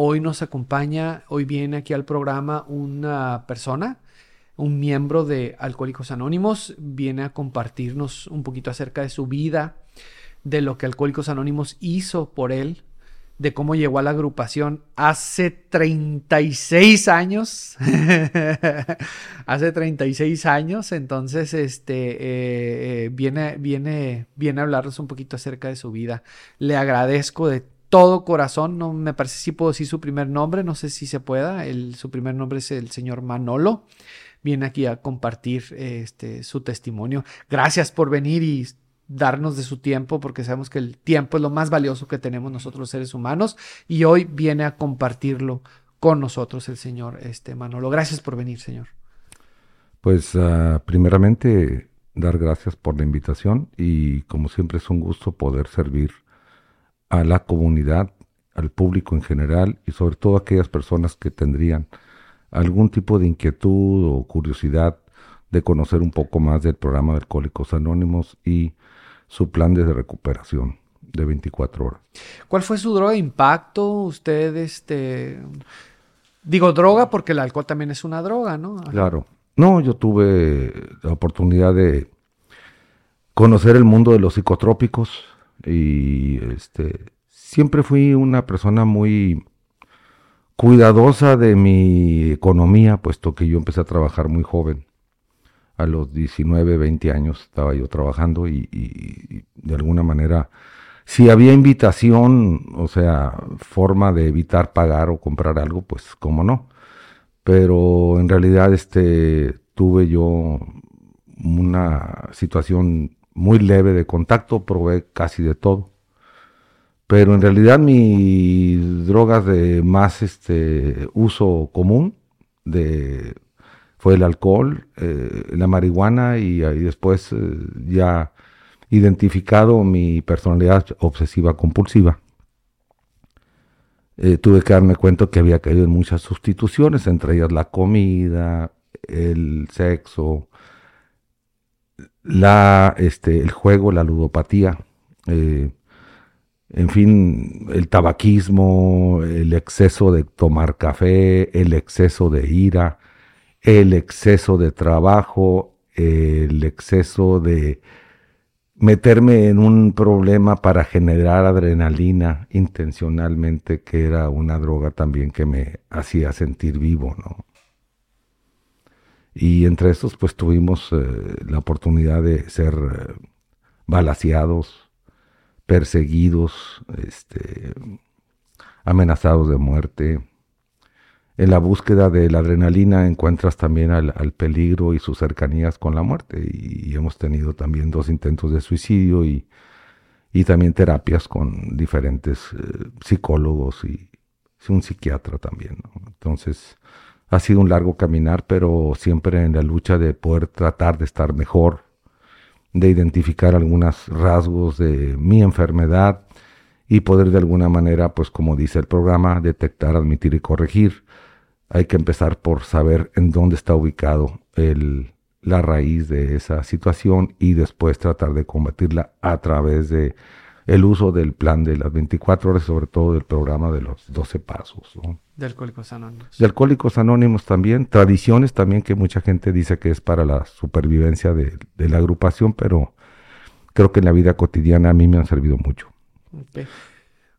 Hoy nos acompaña, hoy viene aquí al programa una persona, un miembro de Alcohólicos Anónimos, viene a compartirnos un poquito acerca de su vida, de lo que Alcohólicos Anónimos hizo por él, de cómo llegó a la agrupación hace 36 años. hace 36 años. Entonces, este, eh, eh, viene, viene, viene a hablarnos un poquito acerca de su vida. Le agradezco de todo corazón. No me parece si puedo decir su primer nombre. No sé si se pueda. El, su primer nombre es el señor Manolo. Viene aquí a compartir este, su testimonio. Gracias por venir y darnos de su tiempo, porque sabemos que el tiempo es lo más valioso que tenemos nosotros los seres humanos, y hoy viene a compartirlo con nosotros el Señor este Manolo. Gracias por venir, Señor. Pues uh, primeramente dar gracias por la invitación y como siempre es un gusto poder servir a la comunidad, al público en general y sobre todo a aquellas personas que tendrían algún tipo de inquietud o curiosidad de conocer un poco más del programa de Alcohólicos Anónimos y su plan de recuperación de 24 horas. ¿Cuál fue su droga de impacto? Usted, este... Digo droga porque el alcohol también es una droga, ¿no? Claro. No, yo tuve la oportunidad de conocer el mundo de los psicotrópicos y este siempre fui una persona muy cuidadosa de mi economía, puesto que yo empecé a trabajar muy joven a los 19, 20 años estaba yo trabajando y, de alguna manera, si había invitación, o sea, forma de evitar pagar o comprar algo, pues cómo no. Pero en realidad este, tuve yo una situación muy leve de contacto, probé casi de todo. Pero en realidad mis drogas de más este, uso común, fue el alcohol, eh, la marihuana y, después eh, ya identificado mi personalidad obsesiva compulsiva. Eh, tuve que darme cuenta que había caído en muchas sustituciones, entre ellas la comida, el sexo, la, este, el juego, la ludopatía, en fin, el tabaquismo, el exceso de tomar café, el exceso de ira, el exceso de trabajo, el exceso de meterme en un problema para generar adrenalina intencionalmente, que era una droga también que me hacía sentir vivo, ¿no? Y entre estos, pues tuvimos eh, la oportunidad de ser eh, balaseados, perseguidos, este, amenazados de muerte, en la búsqueda de la adrenalina encuentras también al, peligro y sus cercanías con la muerte. Y, hemos tenido también dos intentos de suicidio y, también terapias con diferentes eh, psicólogos y, un psiquiatra también. Entonces, ha sido un largo caminar, pero siempre en la lucha de poder tratar de estar mejor, de identificar algunos rasgos de mi enfermedad y poder de alguna manera, pues como dice el programa, detectar, admitir y corregir. Hay que empezar por saber en dónde está ubicado la raíz de esa situación y después tratar de combatirla a través de el uso del plan de las 24 horas, sobre todo del programa de los 12 pasos. De Alcohólicos Anónimos. De Alcohólicos Anónimos también, tradiciones también que mucha gente dice que es para la supervivencia de, la agrupación, pero creo que en la vida cotidiana a mí me han servido mucho.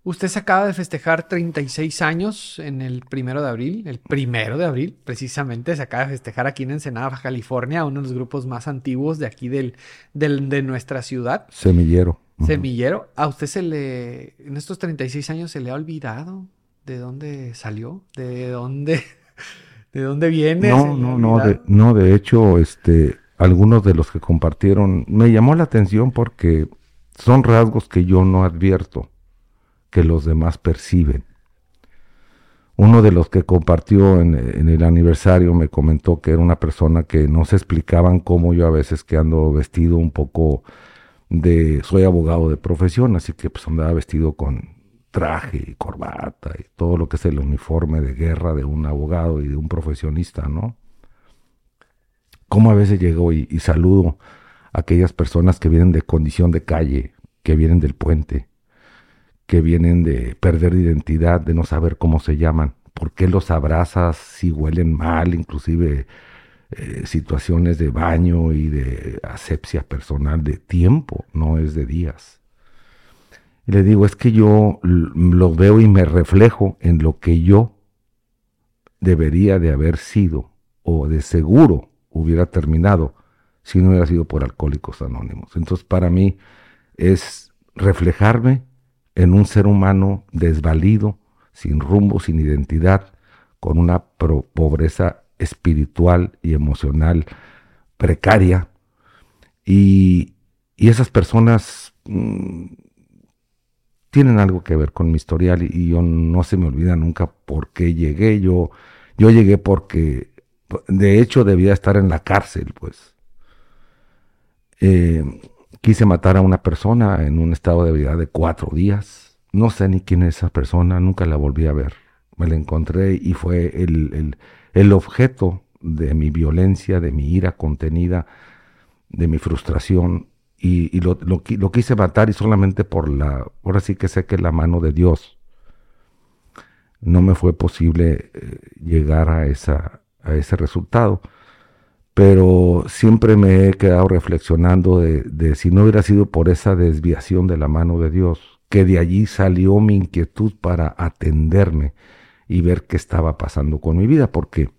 Usted se acaba de festejar 36 años en el primero de abril, el primero de abril, precisamente, se acaba de festejar aquí en Ensenada, California, uno de los grupos más antiguos de aquí del, de nuestra ciudad. Semillero. Semillero. ¿A usted se le, en estos 36 años se le ha olvidado de dónde salió? ¿De dónde, de dónde viene? No, no, no, de, no, de hecho, este, algunos de los que compartieron, me llamó la atención porque son rasgos que yo no advierto que los demás perciben. Uno de los que compartió en, el aniversario me comentó que era una persona que no se explicaban cómo yo a veces que ando vestido un poco de, soy abogado de profesión, así que pues andaba vestido con traje y corbata y todo lo que es el uniforme de guerra de un abogado y de un profesionista, ¿no? Cómo a veces llego y saludo a aquellas personas que vienen de condición de calle, que vienen del puente, que vienen de perder identidad, de no saber cómo se llaman, por qué los abrazas si huelen mal, inclusive eh, situaciones de baño y de asepsia personal de tiempo, no es de días. Y le digo, es que yo lo veo y me reflejo en lo que yo debería de haber sido o de seguro hubiera terminado si no hubiera sido por Alcohólicos Anónimos. Entonces para mí es reflejarme en un ser humano desvalido, sin rumbo, sin identidad, con una pobreza espiritual y emocional precaria. Y, esas personas mm, tienen algo que ver con mi historial y, yo no se me olvida nunca por qué llegué. Yo, yo llegué porque, de hecho, debía estar en la cárcel, pues. Eh, quise matar a una persona en un estado de vida de cuatro días. No sé ni quién es esa persona, nunca la volví a ver. Me la encontré y fue el objeto de mi violencia, de mi ira contenida, de mi frustración. Y, lo, lo, quise matar y solamente por la, ahora sí que sé que la mano de Dios. No me fue posible eh, llegar a, esa, a ese resultado pero siempre me he quedado reflexionando de, si no hubiera sido por esa desviación de la mano de Dios, que de allí salió mi inquietud para atenderme y ver qué estaba pasando con mi vida, porque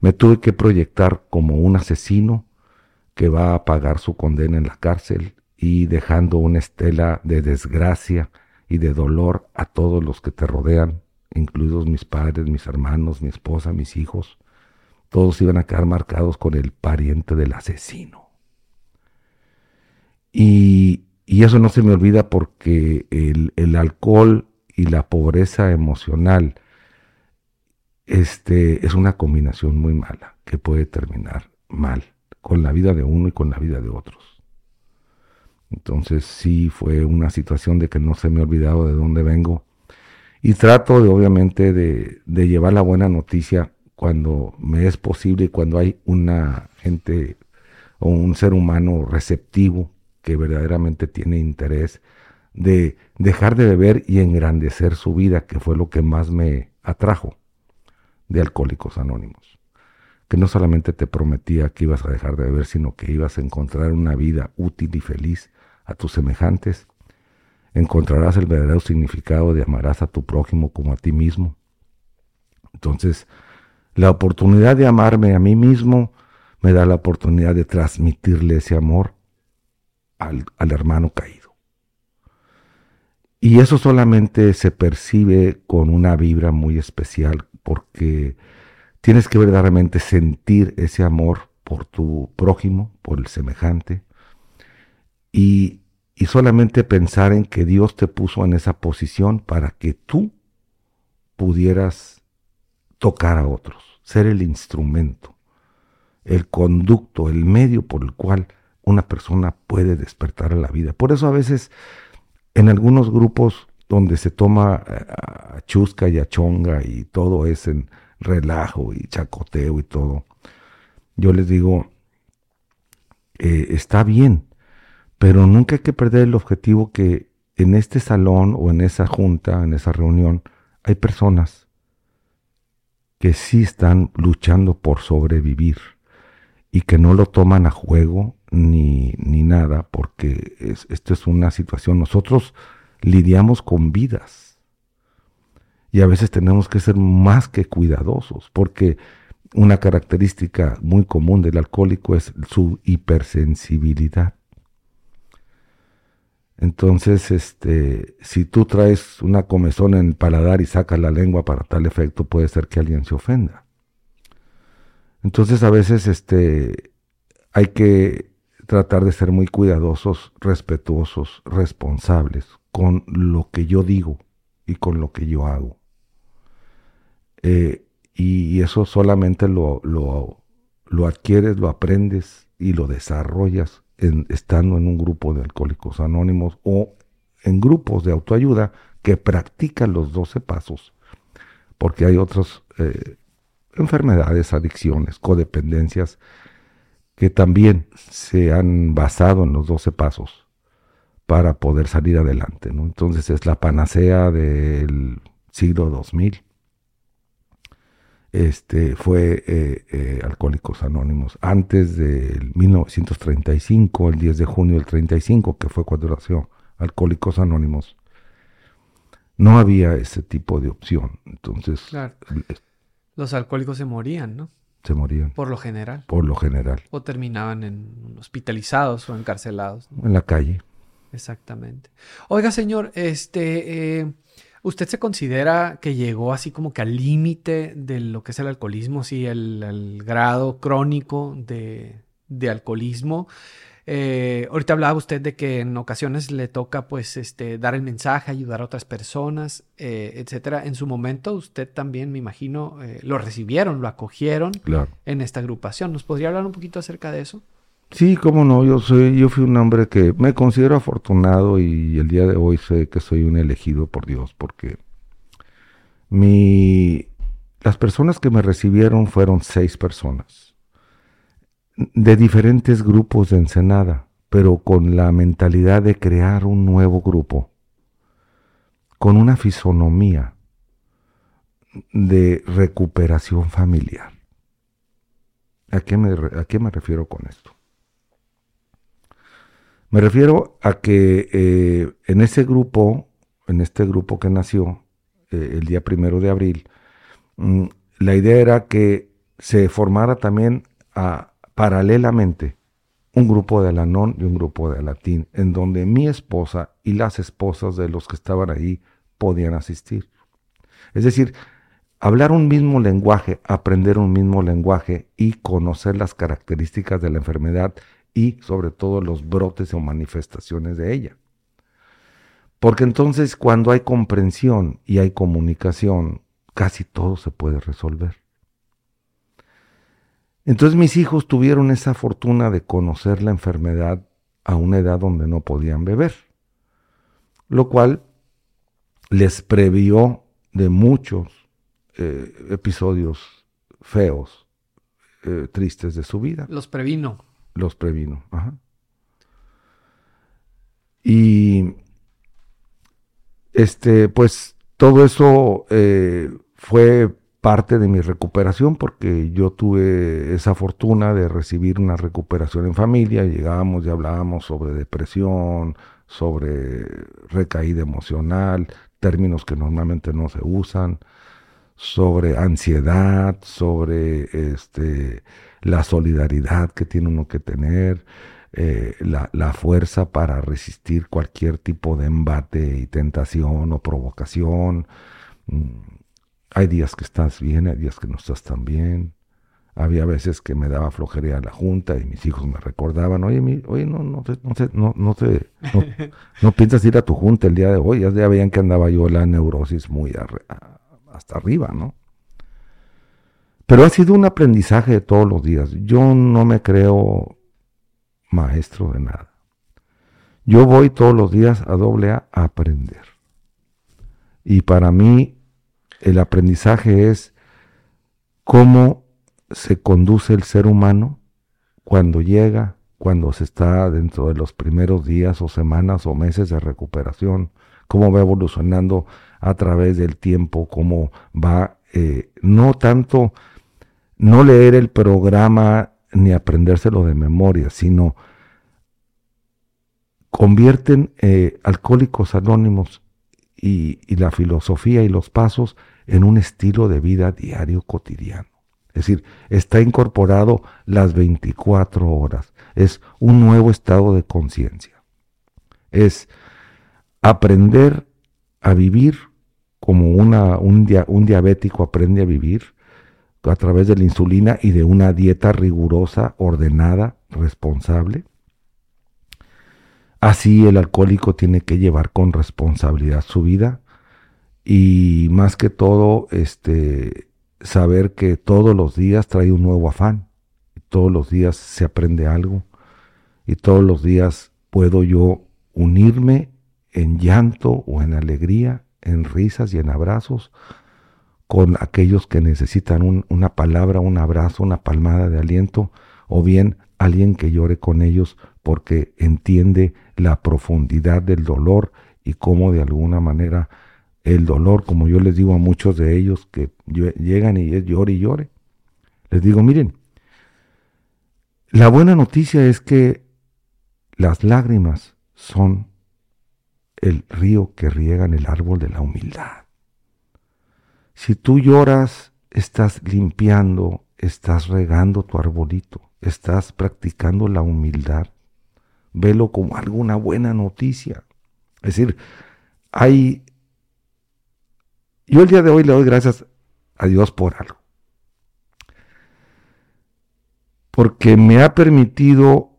me tuve que proyectar como un asesino que va a pagar su condena en la cárcel y dejando una estela de desgracia y de dolor a todos los que te rodean, incluidos mis padres, mis hermanos, mi esposa, mis hijos todos iban a quedar marcados con el pariente del asesino. Y, eso no se me olvida porque el, alcohol y la pobreza emocional este, es una combinación muy mala que puede terminar mal con la vida de uno y con la vida de otros. Entonces sí fue una situación de que no se me ha olvidado de dónde vengo y trato de obviamente de, de llevar la buena noticia cuando me es posible, cuando hay una gente o un ser humano receptivo que verdaderamente tiene interés de dejar de beber y engrandecer su vida, que fue lo que más me atrajo de Alcohólicos Anónimos. Que no solamente te prometía que ibas a dejar de beber, sino que ibas a encontrar una vida útil y feliz a tus semejantes. Encontrarás el verdadero significado de amarás a tu prójimo como a ti mismo. Entonces, la oportunidad de amarme a mí mismo me da la oportunidad de transmitirle ese amor al, hermano caído. Y eso solamente se percibe con una vibra muy especial porque tienes que verdaderamente sentir ese amor por tu prójimo, por el semejante, y, y, solamente pensar en que Dios te puso en esa posición para que tú pudieras tocar a otros, ser el instrumento, el conducto, el medio por el cual una persona puede despertar a la vida. Por eso a veces en algunos grupos donde se toma eh, a chusca y a chonga y todo es en relajo y chacoteo y todo, yo les digo, eh, está bien, pero nunca hay que perder el objetivo que en este salón o en esa junta, en esa reunión, hay personas que sí están luchando por sobrevivir y que no lo toman a juego ni, ni nada, porque esto es una situación, nosotros lidiamos con vidas y a veces tenemos que ser más que cuidadosos, porque una característica muy común del alcohólico es su hipersensibilidad. Entonces, este, si tú traes una comezón en el paladar y sacas la lengua para tal efecto, puede ser que alguien se ofenda. Entonces, a veces, este, hay que tratar de ser muy cuidadosos, respetuosos, responsables con lo que yo digo y con lo que yo hago. Eh, y, eso solamente lo, lo, lo adquieres, lo aprendes y lo desarrollas estando en un grupo de alcohólicos anónimos o en grupos de autoayuda que practican los 12 pasos, porque hay otras eh, enfermedades, adicciones, codependencias que también se han basado en los 12 pasos para poder salir adelante. ¿no? Entonces es la panacea del siglo 2000. Este, fue eh, eh, Alcohólicos Anónimos. Antes del 1935, el 10 de junio del 35, que fue cuando nació Alcohólicos Anónimos, no había ese tipo de opción. Entonces, los alcohólicos se morían, ¿no? Se morían. Por lo general. Por lo general. O terminaban en hospitalizados o encarcelados. En la calle. Exactamente. Oiga, señor, este, eh, ¿usted se considera que llegó así como que al límite de lo que es el alcoholismo, sí, el, grado crónico de, de alcoholismo? Eh, ahorita hablaba usted de que en ocasiones le toca pues este, dar el mensaje, ayudar a otras personas, eh, etcétera. En su momento usted también, me imagino, eh, lo recibieron, lo acogieron en esta agrupación. ¿Nos podría hablar un poquito acerca de eso? Sí, cómo no, yo soy, yo fui un hombre que me considero afortunado y el día de hoy sé que soy un elegido por Dios porque mi, las personas que me recibieron fueron seis personas de diferentes grupos de Ensenada, pero con la mentalidad de crear un nuevo grupo, con una fisonomía de recuperación familiar. ¿A qué me, a qué me refiero con esto? Me refiero a que eh, en ese grupo, en este grupo que nació eh, el día primero de abril, mm, la idea era que se formara también a, paralelamente un grupo de Alanón y un grupo de Alatín, en donde mi esposa y las esposas de los que estaban ahí podían asistir. Es decir, hablar un mismo lenguaje, aprender un mismo lenguaje y conocer las características de la enfermedad y sobre todo los brotes o manifestaciones de ella. Porque entonces cuando hay comprensión y hay comunicación, casi todo se puede resolver. Entonces mis hijos tuvieron esa fortuna de conocer la enfermedad a una edad donde no podían beber, lo cual les previó de muchos eh, episodios feos, eh, tristes de su vida. Los previno. Los previno. Y este, pues todo eso eh, fue parte de mi recuperación porque yo tuve esa fortuna de recibir una recuperación en familia, llegábamos y hablábamos sobre depresión, sobre recaída emocional, términos que normalmente no se usan, sobre ansiedad, sobre este, la solidaridad que tiene uno que tener, eh, la, la, fuerza para resistir cualquier tipo de embate y tentación o provocación. Mm, hay días que estás bien, hay días que no estás tan bien. Había veces que me daba flojería a la junta y mis hijos me recordaban, oye, mi, oye no, no, no, no, no, te, no, piensas ir a tu junta el día de hoy. Ya, veían que andaba yo la neurosis muy hasta arriba, ¿no? Pero ha sido un aprendizaje de todos los días. Yo no me creo maestro de nada. Yo voy todos los días a doble A a aprender. Y para mí el aprendizaje es cómo se conduce el ser humano cuando llega, cuando se está dentro de los primeros días o semanas o meses de recuperación, cómo va evolucionando a través del tiempo, cómo va, eh, no tanto, no leer el programa ni aprendérselo de memoria, sino convierten eh, alcohólicos anónimos y, y, la filosofía y los pasos en un estilo de vida diario cotidiano. Es decir, está incorporado las 24 horas. Es un nuevo estado de conciencia. Es aprender a vivir como una, un, un diabético aprende a vivir a través de la insulina y de una dieta rigurosa, ordenada, responsable. Así el alcohólico tiene que llevar con responsabilidad su vida y más que todo, este, saber que todos los días trae un nuevo afán, todos los días se aprende algo y todos los días puedo yo unirme en llanto o en alegría, en risas y en abrazos con aquellos que necesitan una palabra, un abrazo, una palmada de aliento, o bien alguien que llore con ellos porque entiende la profundidad del dolor y cómo de alguna manera el dolor, como yo les digo a muchos de ellos que llegan y es llore y llore, les digo, miren, la buena noticia es que las lágrimas son el río que riega en el árbol de la humildad. Si tú lloras, estás limpiando, estás regando tu arbolito, estás practicando la humildad. Velo como alguna buena noticia. Es decir, hay... Yo el día de hoy le doy gracias a Dios por algo. Porque me ha permitido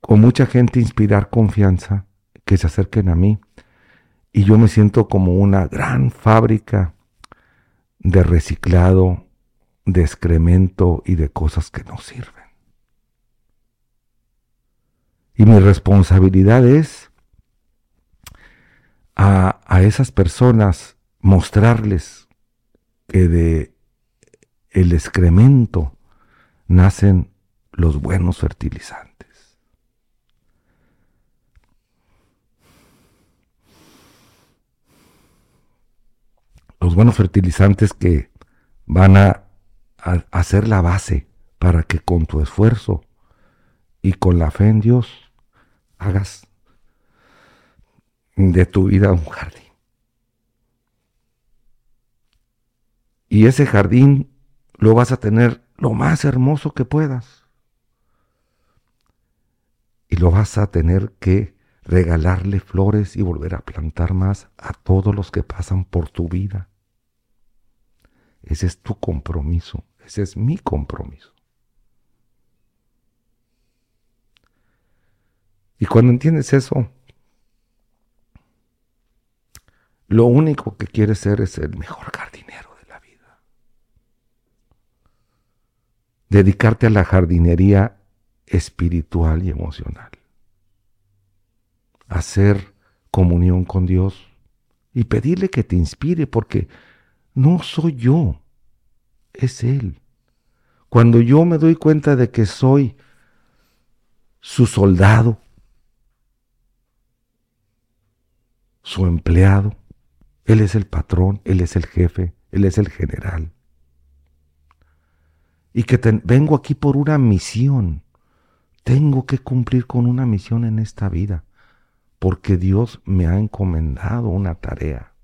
con mucha gente inspirar confianza, que se acerquen a mí. Y yo me siento como una gran fábrica de reciclado, de excremento y de cosas que no sirven. Y mi responsabilidad es a, a esas personas mostrarles que de el excremento nacen los buenos fertilizantes. Los buenos fertilizantes que van a, a hacer la base para que con tu esfuerzo y con la fe en Dios hagas de tu vida un jardín. Y ese jardín lo vas a tener lo más hermoso que puedas. Y lo vas a tener que regalarle flores y volver a plantar más a todos los que pasan por tu vida. Ese es tu compromiso, ese es mi compromiso. Y cuando entiendes eso, lo único que quieres ser es el mejor jardinero de la vida. Dedicarte a la jardinería espiritual y emocional. Hacer comunión con Dios y pedirle que te inspire porque no soy yo, es Él. Cuando yo me doy cuenta de que soy su soldado, su empleado. Él es el patrón, Él es el jefe, Él es el general. Y que vengo aquí por una misión. Tengo que cumplir con una misión en esta vida, porque Dios me ha encomendado una tarea.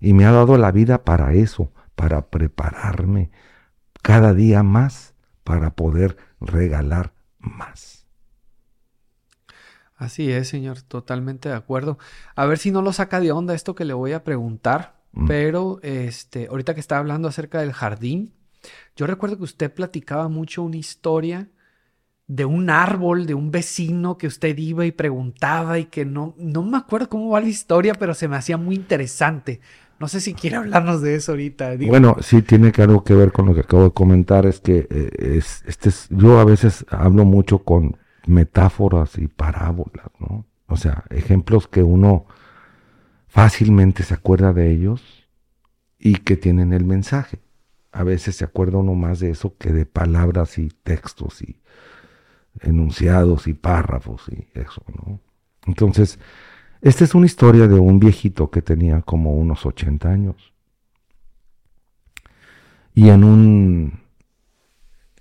Y me ha dado la vida para eso, para prepararme cada día más para poder regalar más. Así es, señor, totalmente de acuerdo. A ver si no lo saca de onda esto que le voy a preguntar, mm. pero este, ahorita que está hablando acerca del jardín, yo recuerdo que usted platicaba mucho una historia de un árbol, de un vecino que usted iba y preguntaba y que no, no me acuerdo cómo va la historia, pero se me hacía muy interesante. No sé si quiere hablarnos de eso ahorita. Bueno, sí tiene algo que ver con lo que acabo de comentar. Es que eh, es, este es, yo a veces hablo mucho con metáforas y parábolas, ¿no? O sea, ejemplos que uno fácilmente se acuerda de ellos y que tienen el mensaje. A veces se acuerda uno más de eso que de palabras y textos y enunciados y párrafos y eso, ¿no? Entonces, esta es una historia de un viejito que tenía como unos 80 años. Y en un,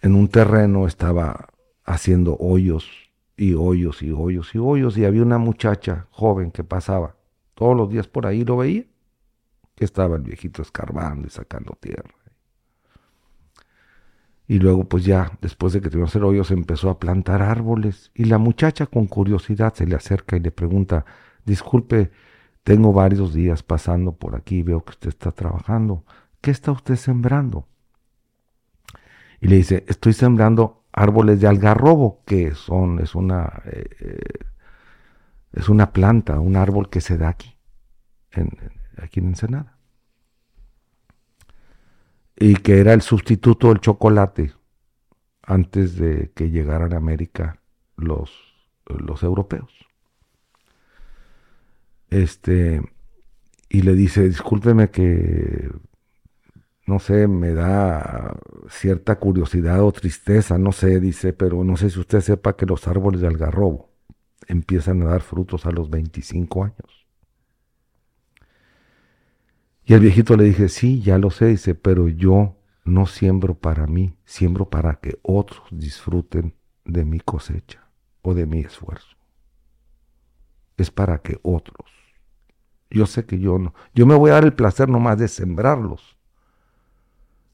en un terreno estaba haciendo hoyos y hoyos y hoyos y hoyos. Y había una muchacha joven que pasaba todos los días por ahí, lo veía, que estaba el viejito escarbando y sacando tierra. Y luego pues ya, después de que tuvimos el hoyos, empezó a plantar árboles. Y la muchacha con curiosidad se le acerca y le pregunta, disculpe, tengo varios días pasando por aquí, veo que usted está trabajando. ¿Qué está usted sembrando? Y le dice, estoy sembrando árboles de algarrobo, que son, es una, eh, es una planta, un árbol que se da aquí, aquí en Ensenada. Y que era el sustituto del chocolate antes de que llegaran a América los, los europeos. Este, y le dice, discúlpeme que, no sé, me da cierta curiosidad o tristeza, no sé, dice, pero no sé si usted sepa que los árboles de algarrobo empiezan a dar frutos a los 25 años. Y el viejito le dije, sí, ya lo sé, dice, pero yo no siembro para mí, siembro para que otros disfruten de mi cosecha o de mi esfuerzo. Es para que otros. Yo sé que yo no. Yo me voy a dar el placer nomás de sembrarlos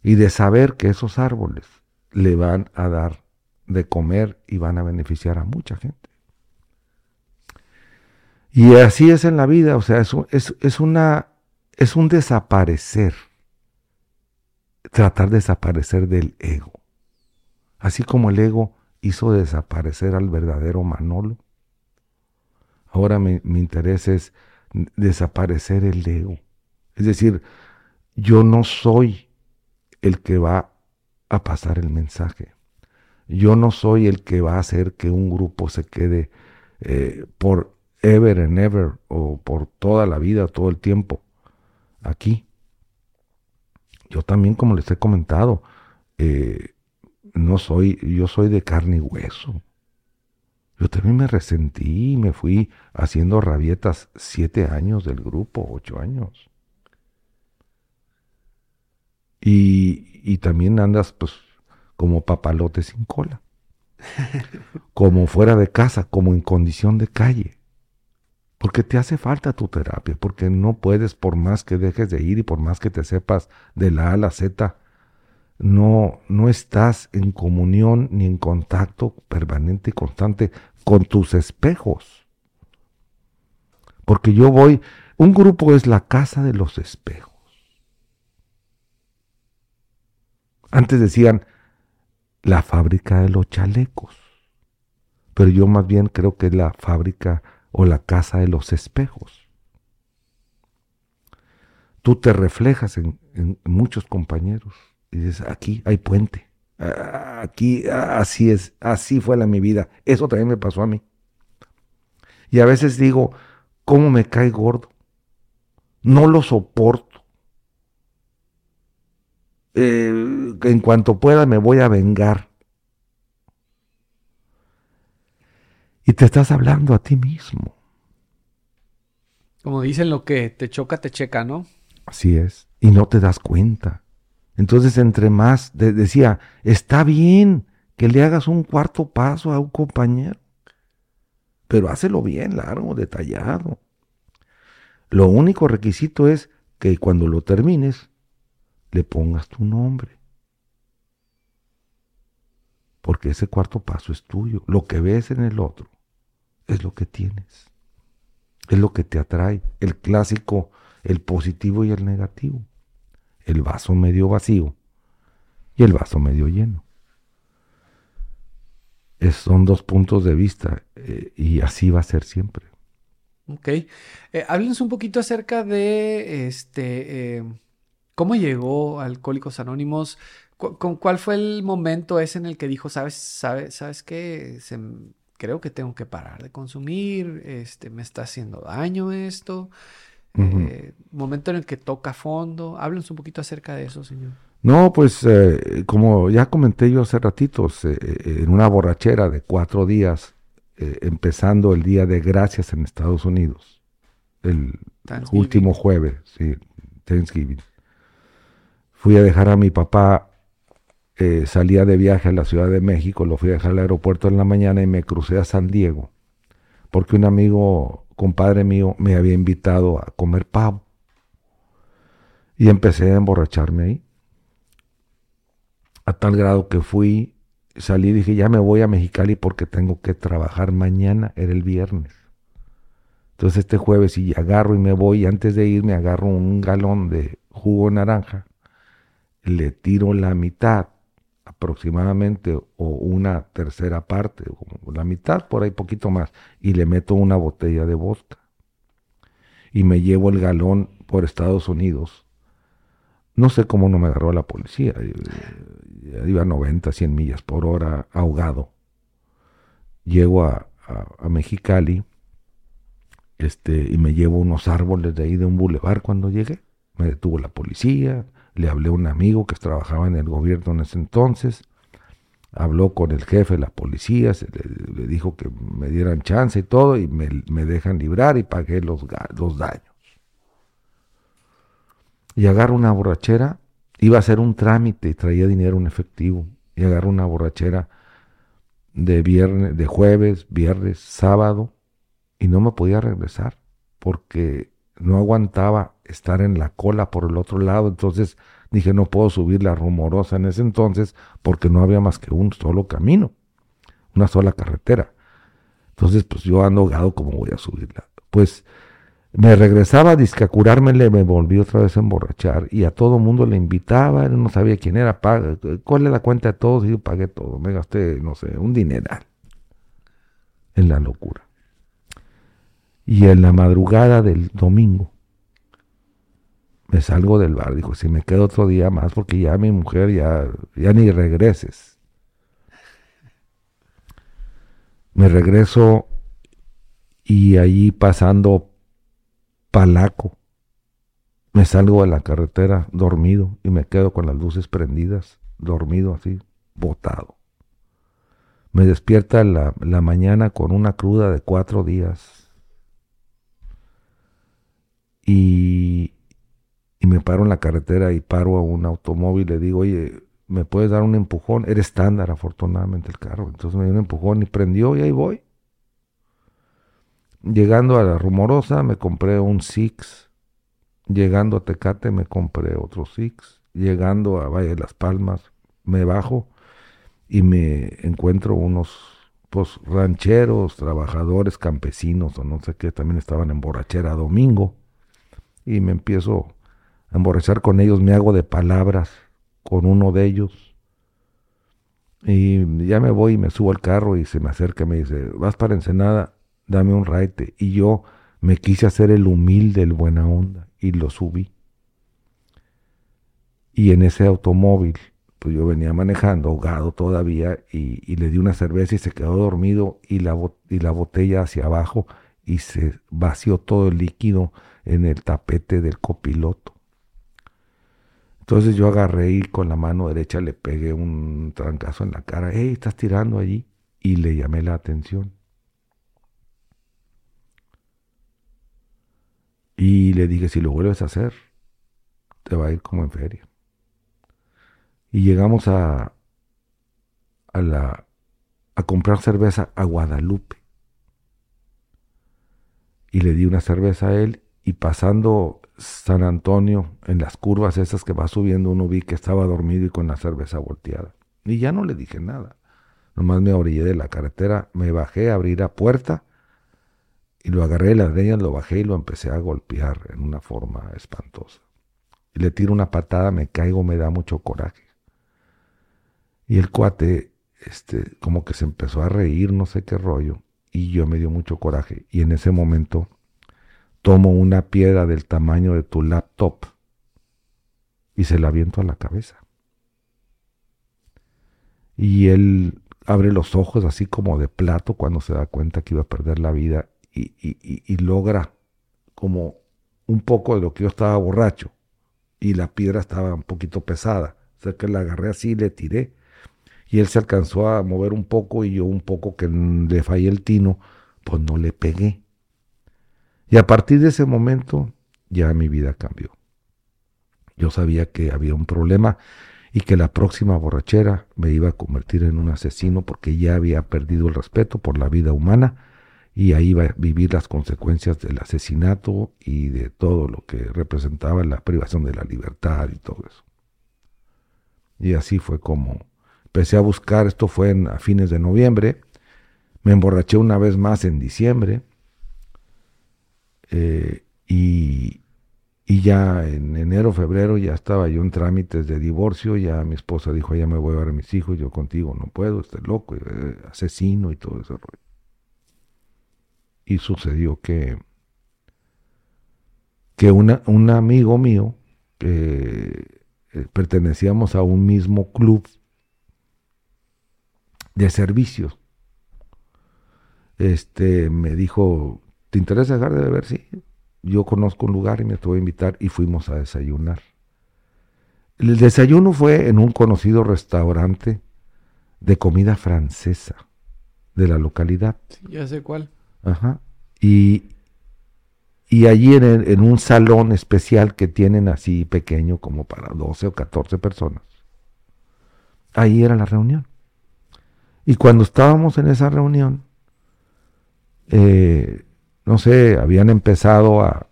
y de saber que esos árboles le van a dar de comer y van a beneficiar a mucha gente. Y así es en la vida, o sea, es, es, es una, es un desaparecer tratar de desaparecer del ego. Así como el ego hizo desaparecer al verdadero Manolo, ahora mi, interés es desaparecer el ego. Es decir, yo no soy el que va a pasar el mensaje. Yo no soy el que va a hacer que un grupo se quede eh, por ever and ever o por toda la vida, todo el tiempo aquí. Yo también, como les he comentado, eh, no soy, yo soy de carne y hueso. Yo también me resentí y me fui haciendo rabietas siete años del grupo, ocho años. Y, y también andas pues como papalote sin cola. como fuera de casa, como en condición de calle. Porque te hace falta tu terapia, porque no puedes, por más que dejes de ir y por más que te sepas de la A a la Z, no, no estás en comunión ni en contacto permanente y constante con tus espejos. Porque yo voy, un grupo es la casa de los espejos. Antes decían la fábrica de los chalecos, pero yo más bien creo que es la fábrica o la casa de los espejos. Tú te reflejas en, muchos compañeros y dices, aquí hay puente, aquí así es, así fue la mi vida. Eso también me pasó a mí. Y a veces digo, ¿cómo me cae gordo? No lo soporto. Eh, en cuanto pueda me voy a vengar. Y te estás hablando a ti mismo. Como dicen, lo que te choca, te checa, ¿no? Así es. Y no te das cuenta. Entonces, entre más, decía, está bien que le hagas un cuarto paso a un compañero, pero hácelo bien, largo, detallado. Lo único requisito es que cuando lo termines, le pongas tu nombre. Porque ese cuarto paso es tuyo. Lo que ves en el otro es lo que tienes. Es lo que te atrae. El clásico, el positivo y el negativo. El vaso medio vacío y el vaso medio lleno. Es, son dos puntos de vista eh, y así va a ser siempre. Ok. Eh, háblenos un poquito acerca de este eh, cómo llegó Alcohólicos Anónimos. ¿Cuál fue el momento ese en el que dijo, sabes, sabes, sabes qué? Creo que tengo que parar de consumir, este, me está haciendo daño esto. Eh, momento en el que toca fondo. Háblenos un poquito acerca de eso, señor. No, pues eh, como ya comenté yo hace ratitos, eh, en una borrachera de cuatro días, empezando el día de gracias en Estados Unidos, el último jueves, sí, Thanksgiving. Fui a dejar a mi papá salía de viaje a la Ciudad de México, lo fui a dejar al aeropuerto en la mañana y me crucé a San Diego, porque un amigo, compadre mío, me había invitado a comer pavo. Y empecé a emborracharme ahí. A tal grado que fui, salí y dije, ya me voy a Mexicali porque tengo que trabajar mañana, era el viernes. Entonces este jueves y agarro y me voy, y antes de irme agarro un galón de jugo naranja, le tiro la mitad aproximadamente o una tercera parte, o la mitad, por ahí poquito más, y le meto una botella de vodka. Y me llevo el galón por Estados Unidos. No sé cómo no me agarró la policía. Iba a 90, 100 millas por hora ahogado. Llego a, a, Mexicali este, y me llevo unos árboles de ahí de un bulevar cuando llegué. Me detuvo la policía, le hablé a un amigo que trabajaba en el gobierno en ese entonces, habló con el jefe de la policía, le, dijo que me dieran chance y todo, y me, dejan librar y pagué los, los daños. Y agarro una borrachera, iba a hacer un trámite y traía dinero en efectivo, y agarro una borrachera de viernes, de jueves, viernes, sábado, y no me podía regresar porque no aguantaba estar en la cola por el otro lado, entonces dije no puedo subir la rumorosa en ese entonces porque no había más que un solo camino, una sola carretera. Entonces pues yo ando ahogado como voy a subirla. Pues me regresaba a curarme, me volví otra vez a emborrachar y a todo mundo le invitaba, no sabía quién era, paga, ¿cuál es la cuenta de todos? Y yo pagué todo, me gasté, no sé, un dineral en la locura. Y en la madrugada del domingo me salgo del bar. Dijo, si me quedo otro día más, porque ya mi mujer ya, ya ni regreses. Me regreso y allí pasando Palaco, me salgo de la carretera dormido y me quedo con las luces prendidas, dormido así, botado. Me despierta la, la mañana con una cruda de cuatro días. Y, y me paro en la carretera y paro a un automóvil le digo, oye, ¿me puedes dar un empujón? Era estándar, afortunadamente, el carro. Entonces me dio un empujón y prendió y ahí voy. Llegando a la Rumorosa me compré un Six. Llegando a Tecate me compré otro Six. Llegando a Valle de las Palmas me bajo y me encuentro unos pues, rancheros, trabajadores, campesinos o no sé qué, también estaban en borrachera domingo. Y me empiezo emborrachar con ellos, me hago de palabras con uno de ellos. Y ya me voy y me subo al carro y se me acerca y me dice, vas para Ensenada, dame un raite. Y yo me quise hacer el humilde, el buena onda, y lo subí. Y en ese automóvil, pues yo venía manejando, ahogado todavía, y, le di una cerveza y se quedó dormido y y la botella hacia abajo y se vació todo el líquido en el tapete del copiloto. Entonces yo agarré y con la mano derecha le pegué un trancazo en la cara. ¡Ey, estás tirando allí! Y le llamé la atención. Y le dije, si lo vuelves a hacer, te va a ir como en feria. Y llegamos a, a, comprar cerveza a Guadalupe. Y le di una cerveza a él y pasando San Antonio, en las curvas esas que va subiendo, uno vi que estaba dormido y con la cerveza volteada. Y ya no le dije nada. Nomás me orillé de la carretera, me bajé, abrí la puerta y lo agarré de las leñas, lo bajé y lo empecé a golpear en una forma espantosa. Y le tiro una patada, me caigo, me da mucho coraje. Y el cuate, este, como que se empezó a reír, no sé qué rollo, y yo me dio mucho coraje. Y en ese momento tomo una piedra del tamaño de tu laptop y se la aviento a la cabeza. Y él abre los ojos así como de plato cuando se da cuenta que iba a perder la vida y, logra como un poco de lo que yo estaba borracho y la piedra estaba un poquito pesada. O sea que la agarré así y le tiré. Y él se alcanzó a mover un poco y yo un poco que le fallé el tino, pues no le pegué. Y a partir de ese momento ya mi vida cambió. Yo sabía que había un problema y que la próxima borrachera me iba a convertir en un asesino porque ya había perdido el respeto por la vida humana y ahí iba a vivir las consecuencias del asesinato y de todo lo que representaba la privación de la libertad y todo eso. Y así fue como empecé a buscar, esto fue a fines de noviembre, me emborraché una vez más en diciembre, eh, y, ya en enero, febrero ya estaba yo en trámites de divorcio, ya mi esposa dijo, ya me voy a ver a mis hijos, yo contigo no puedo, este loco, eh, asesino y todo ese rollo. Y sucedió que, que una, un amigo mío, eh, pertenecíamos a un mismo club de servicios, este, me dijo, ¿Te interesa dejar de beber? Sí. Yo conozco un lugar y me estuvo a invitar y fuimos a desayunar. El desayuno fue en un conocido restaurante de comida francesa de la localidad. Sí, ya sé cuál. Ajá. Y, y allí en, en, un salón especial que tienen así pequeño como para 12 o 14 personas. Ahí era la reunión. Y cuando estábamos en esa reunión, eh, no sé, habían empezado a,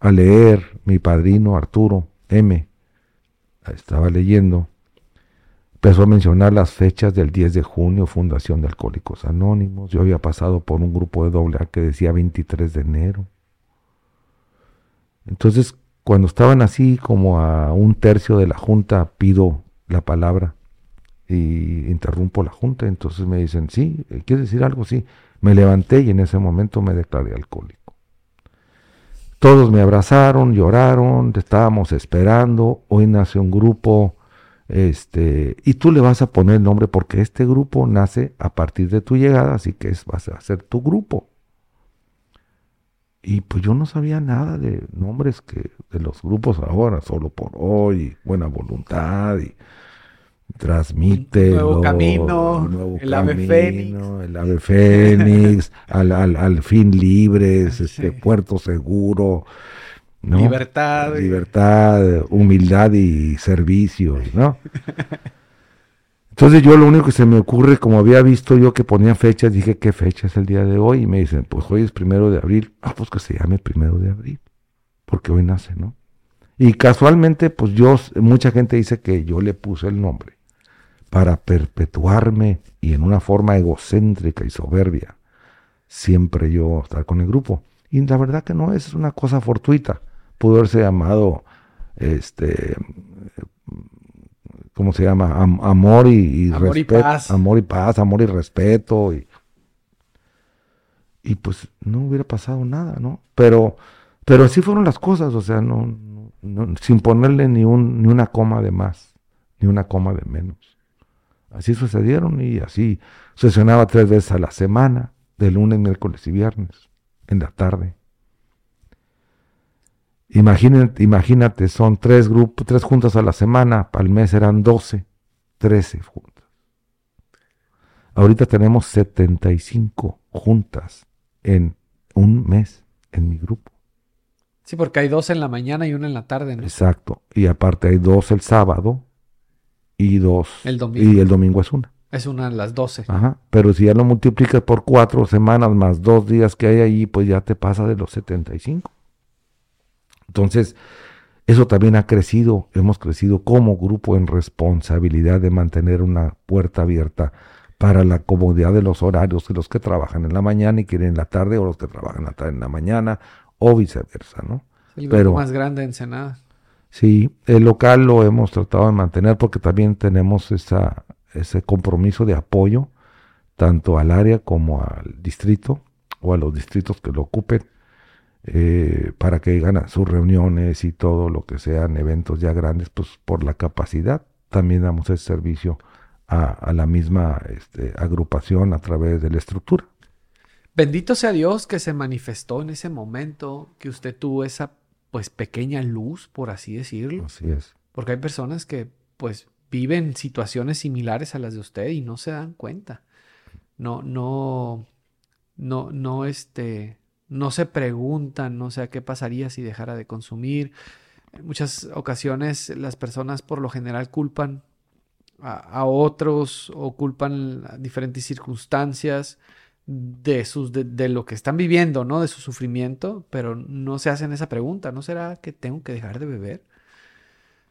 a leer mi padrino Arturo M. Estaba leyendo empezó a mencionar las fechas del 10 de junio, fundación de Alcohólicos Anónimos. Yo había pasado por un grupo de doble A que decía 23 de enero. Entonces, cuando estaban así como a un tercio de la junta, pido la palabra y interrumpo la junta. Entonces me dicen, sí, ¿quieres decir algo? Sí. Me levanté y en ese momento me declaré alcohólico. Todos me abrazaron, lloraron, estábamos esperando. Hoy nace un grupo este, y tú le vas a poner el nombre porque este grupo nace a partir de tu llegada, así que es, vas a ser tu grupo. Y pues yo no sabía nada de nombres que de los grupos ahora, solo por hoy, buena voluntad y transmite nuevo camino, el ave fénix, el ave fénix, al, al, al, fin libres, este puerto seguro, Libertad. Libertad, humildad y servicio, ¿no? Entonces yo lo único que se me ocurre, como había visto yo que ponía fechas, dije, ¿qué fecha es el día de hoy? Y me dicen, pues hoy es primero de abril. Ah, pues que se llame primero de abril, porque hoy nace, ¿no? Y casualmente, pues yo, mucha gente dice que yo le puse el nombre para perpetuarme y en una forma egocéntrica y soberbia, siempre yo estar con el grupo. Y la verdad que no es una cosa fortuita pudo haberse llamado, este, ¿cómo se llama? amor y, amor y paz. Amor y paz, amor y respeto. Y, y pues no hubiera pasado nada, ¿no? Pero, pero así fueron las cosas, o sea, no, sin ponerle ni, un, ni una coma de más, ni una coma de menos. Así sucedieron y así sesionaba tres veces a la semana, de lunes, miércoles y viernes, en la tarde. Imagínate, imagínate, son tres grupos, tres juntas a la semana, al mes eran 12, 13 juntas. Ahorita tenemos 75 juntas en un mes en mi grupo. Sí, porque hay dos en la mañana y una en la tarde, ¿no? Exacto. Y aparte hay dos el sábado y dos. El domingo. Y el domingo es una. Es una de las 12. Ajá. Pero si ya lo multiplicas por cuatro semanas más dos días que hay ahí, pues ya te pasa de los 75. Entonces, eso también ha crecido, hemos crecido como grupo en responsabilidad de mantener una puerta abierta para la comodidad de los horarios de los que trabajan en la mañana y quieren en la tarde o los que trabajan en la mañana o viceversa, ¿no? El grupo Pero, más grande en Ensenada. Sí, el local lo hemos tratado de mantener porque también tenemos esa, ese compromiso de apoyo tanto al área como al distrito o a los distritos que lo ocupen eh, para que hagan sus reuniones y todo lo que sean eventos ya grandes, pues por la capacidad también damos ese servicio a, la misma este, agrupación a través de la estructura. Bendito sea Dios que se manifestó en ese momento, que usted tuvo esa pues pequeña luz, por así decirlo. Así es. Porque hay personas que pues viven situaciones similares a las de usted y no se dan cuenta. No, no, no, no, este, no se preguntan, no sé qué pasaría si dejara de consumir. En muchas ocasiones las personas por lo general culpan a, otros o culpan diferentes circunstancias de, sus, de, lo que están viviendo, ¿no? De su sufrimiento, pero no se hacen esa pregunta. ¿No será que tengo que dejar de beber?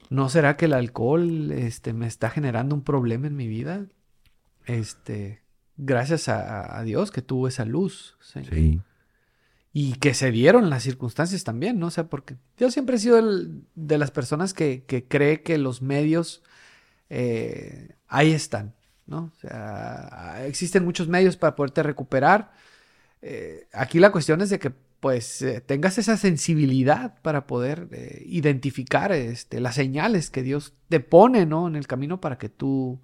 ¿No será que el alcohol este, me está generando un problema en mi vida? Este, gracias a, Dios que tuvo esa luz. Sí y que se dieron las circunstancias también, ¿no? O sea, porque yo siempre he sido de las personas que, que, cree que los medios eh, ahí están, ¿no? O sea, existen muchos medios para poderte recuperar. Eh, aquí la cuestión es de que pues eh, tengas esa sensibilidad para poder identificar este, las señales que Dios te pone, ¿no? En el camino para que tú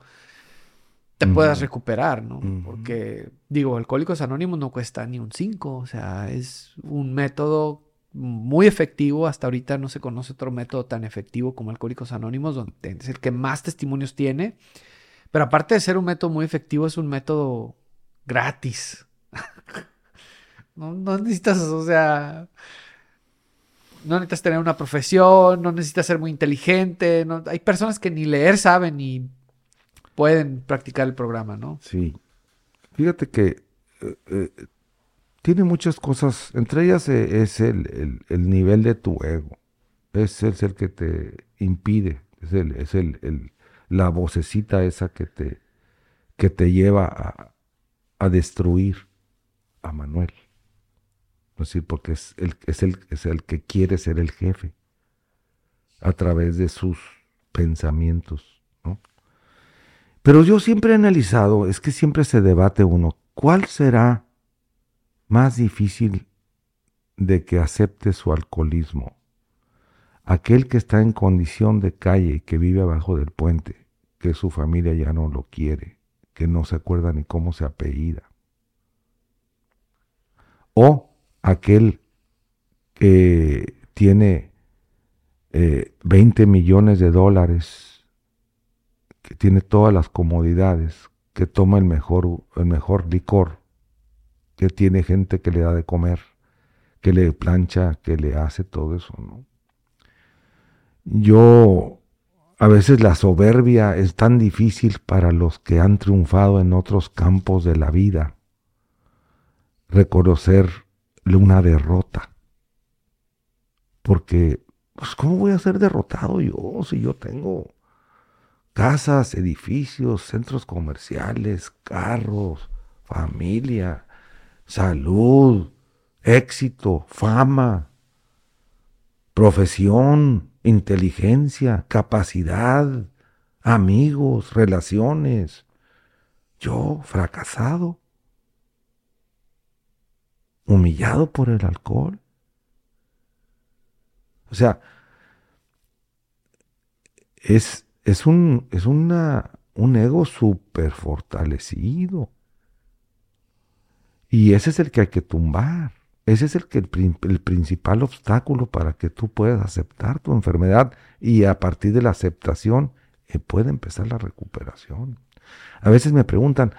te puedas recuperar, ¿no? Porque, digo, Alcohólicos Anónimos no cuesta ni un 5, o sea, es un método muy efectivo. Hasta ahorita no se conoce otro método tan efectivo como Alcohólicos Anónimos, donde es el que más testimonios tiene. Pero aparte de ser un método muy efectivo, es un método gratis. no, necesitas, o sea, no necesitas tener una profesión, no necesitas ser muy inteligente. hay personas que ni leer saben y pueden practicar el programa, ¿no? Sí. Fíjate que eh, eh, tiene muchas cosas, entre ellas eh, es el, nivel de tu ego, es, el que te impide, es, el, es el, la vocecita esa que te, que te lleva a, destruir a Manuel. Decir, porque es el, es, el, es el que quiere ser el jefe a través de sus pensamientos. ¿no? Pero yo siempre he analizado, es que siempre se debate uno, ¿cuál será más difícil de que acepte su alcoholismo? Aquel que está en condición de calle que vive abajo del puente, que su familia ya no lo quiere, que no se acuerda ni cómo se apellida. O aquel que tiene 20 eh, millones de dólares, que tiene todas las comodidades, que toma el mejor, el mejor licor, que tiene gente que le da de comer, que le plancha, que le hace todo eso, ¿no? Yo, a veces la soberbia es tan difícil para los que han triunfado en otros campos de la vida. Reconocer una derrota. Porque, pues, ¿cómo voy a ser derrotado yo si yo tengo casas, edificios, centros comerciales, carros, familia, salud, éxito, fama, profesión, inteligencia, capacidad, amigos, relaciones. Yo, fracasado, humillado por el alcohol. O sea, es, es, un, es una, un ego súper fortalecido. Y ese es el que hay que tumbar. Ese es el, que, el, principal obstáculo para que tú puedas aceptar tu enfermedad y a partir de la aceptación eh, puede empezar la recuperación. A veces me preguntan,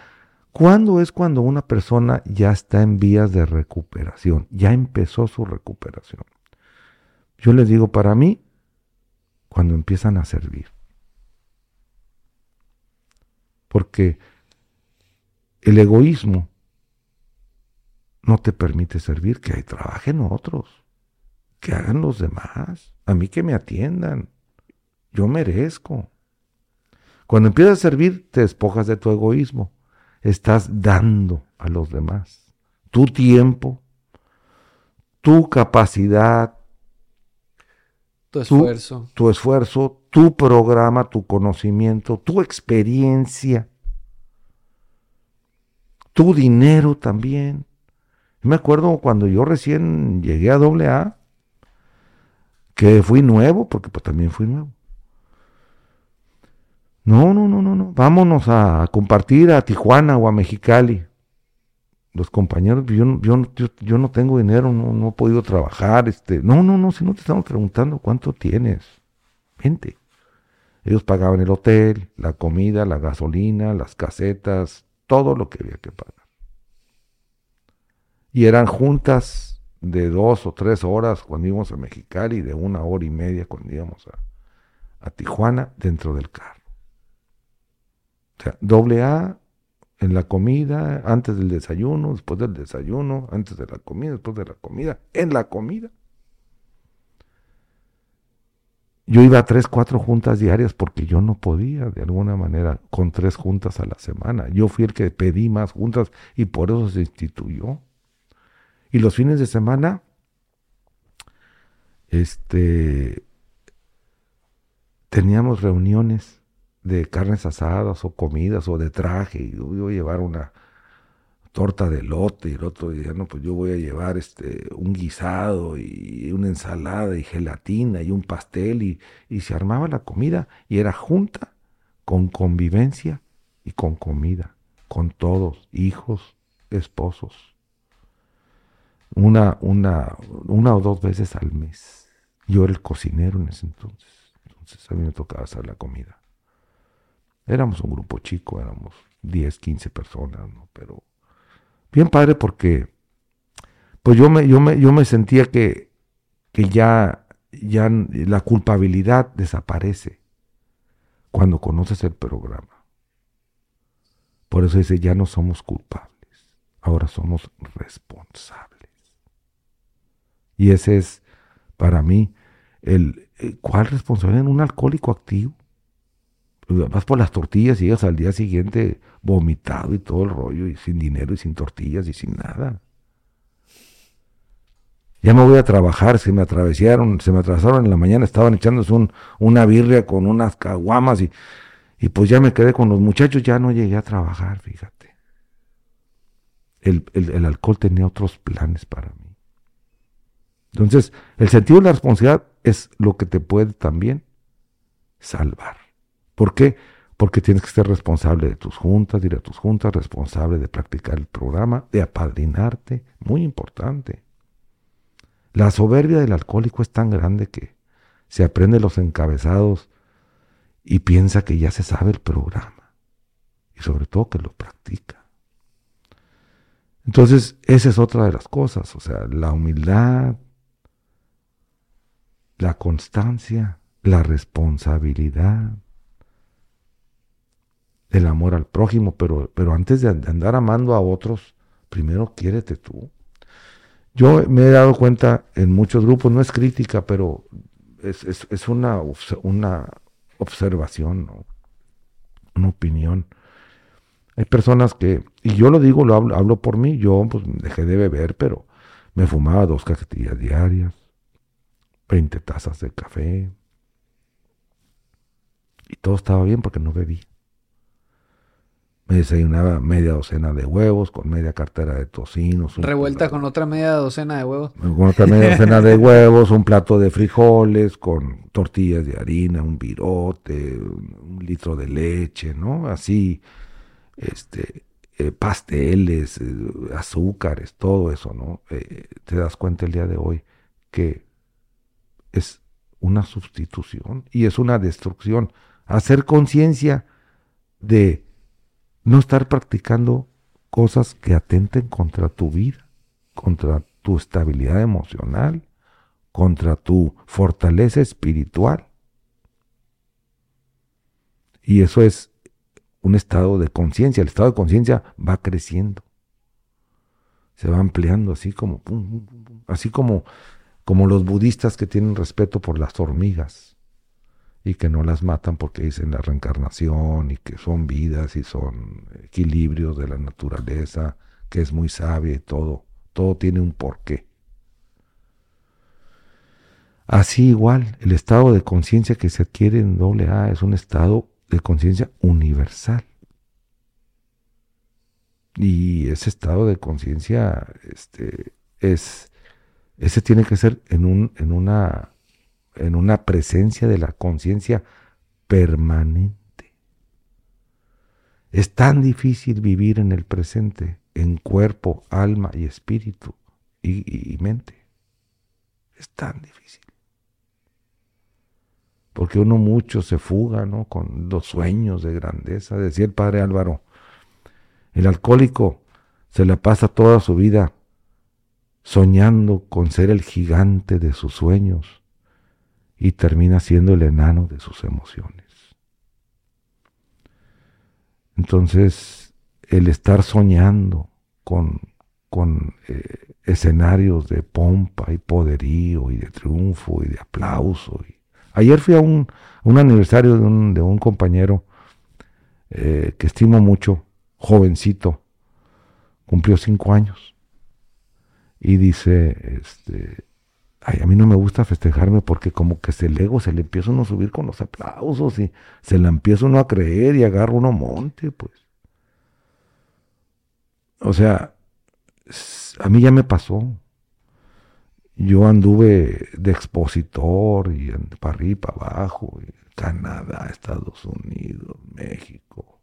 ¿cuándo es cuando una persona ya está en vías de recuperación? Ya empezó su recuperación. Yo les digo, para mí, cuando empiezan a servir. Porque el egoísmo no te permite servir, que trabajen otros, que hagan los demás, a mí que me atiendan, yo merezco. Cuando empiezas a servir, te despojas de tu egoísmo, estás dando a los demás tu tiempo, tu capacidad, tu esfuerzo. Tu, esfuerzo, tu programa, tu conocimiento, tu experiencia, tu dinero también, me acuerdo cuando yo recién llegué a AA, que fui nuevo, porque pues también fui nuevo. No, no, no, no, no. Vámonos a compartir a Tijuana o a Mexicali. Los compañeros, yo, yo, no tengo dinero, no, he podido trabajar. Este, no, no, no, si no te estamos preguntando cuánto tienes. Vente. Ellos pagaban el hotel, la comida, la gasolina, las casetas, todo lo que había que pagar y eran juntas de dos o tres horas cuando íbamos a Mexicali, de una hora y media cuando íbamos a, Tijuana dentro del carro. O sea, doble A en la comida, antes del desayuno, después del desayuno, antes de la comida, después de la comida, en la comida. Yo iba a tres, cuatro juntas diarias porque yo no podía, de alguna manera, con tres juntas a la semana. Yo fui el que pedí más juntas y por eso se instituyó. Y los fines de semana, este, teníamos reuniones de carnes asadas o comidas o de traje. Y yo iba a llevar una torta de lote y el otro día, no, pues yo voy a llevar este, un guisado y una ensalada y gelatina y un pastel y, y se armaba la comida y era junta con convivencia y con comida, con todos, hijos, esposos. Una, una, una o dos veces al mes. Yo era el cocinero en ese entonces. Entonces a mí me tocaba hacer la comida. Éramos un grupo chico, éramos 10, 15 personas, ¿no? Pero bien padre porque pues yo me, yo me, yo me sentía que, que ya, ya la culpabilidad desaparece cuando conoces el programa. Por eso dice, ya no somos culpables, ahora somos responsables. Y ese es, para mí, el, eh, ¿cuál responsabilidad en un alcohólico activo? Vas por las tortillas y llegas al día siguiente vomitado y todo el rollo, y sin dinero y sin tortillas y sin nada. Ya me voy a trabajar, se me atravesaron, se me atravesaron en la mañana, estaban echándose un, una birria con unas caguamas y, y pues ya me quedé con los muchachos, ya no llegué a trabajar, fíjate. El, el, alcohol tenía otros planes para mí. Entonces, el sentido de la responsabilidad es lo que te puede también salvar. ¿Por qué? Porque tienes que ser responsable de tus juntas, de ir a tus juntas, responsable de practicar el programa, de apadrinarte, muy importante. La soberbia del alcohólico es tan grande que se aprende los encabezados y piensa que ya se sabe el programa y sobre todo que lo practica. Entonces, esa es otra de las cosas, o sea, la humildad, la constancia, la responsabilidad, el amor al prójimo, pero, pero antes de andar amando a otros, primero quiérete tú. Yo me he dado cuenta en muchos grupos, no es crítica, pero es, una, una observación, una opinión. Hay personas que, y yo lo digo, lo hablo, hablo por mí, yo pues dejé de beber, pero me fumaba dos cajetillas diarias, 20 tazas de café, y todo estaba bien porque no bebí. Me desayunaba media docena de huevos con media cartera de tocinos. Revuelta con otra media docena de huevos. Con otra media docena de huevos, un plato de frijoles con tortillas de harina, un virote, un litro de leche, ¿no? Así, este, eh, pasteles, eh, azúcares, todo eso, ¿no? Eh, te das cuenta el día de hoy que es una sustitución y es una destrucción. Hacer conciencia de no estar practicando cosas que atenten contra tu vida, contra tu estabilidad emocional, contra tu fortaleza espiritual. Y eso es un estado de conciencia. El estado de conciencia va creciendo. Se va ampliando así como, así como, como los budistas que tienen respeto por las hormigas y que no las matan porque dicen la reencarnación y que son vidas y son equilibrios de la naturaleza, que es muy sabia y todo, todo tiene un porqué. Así igual, el estado de conciencia que se adquiere en doble A es un estado de conciencia universal. Y ese estado de conciencia este, es, ese tiene que ser en, un, en una en una presencia de la conciencia permanente. Es tan difícil vivir en el presente, en cuerpo, alma y espíritu y, mente. Es tan difícil. Porque uno mucho se fuga ¿no? con los sueños de grandeza. Decía el padre Álvaro, el alcohólico se la pasa toda su vida soñando con ser el gigante de sus sueños y termina siendo el enano de sus emociones. Entonces, el estar soñando con, con eh, escenarios de pompa y poderío y de triunfo y de aplauso. Ayer fui a un, aniversario de un, de un compañero eh, que estimo mucho, jovencito, cumplió cinco años. Y dice, este, Ay, a mí no me gusta festejarme porque como que el ego se le empieza uno a subir con los aplausos y se la empieza uno a creer y agarra uno monte, pues. O sea, a mí ya me pasó. Yo anduve de expositor y para arriba, para abajo, Canadá, Estados Unidos, México.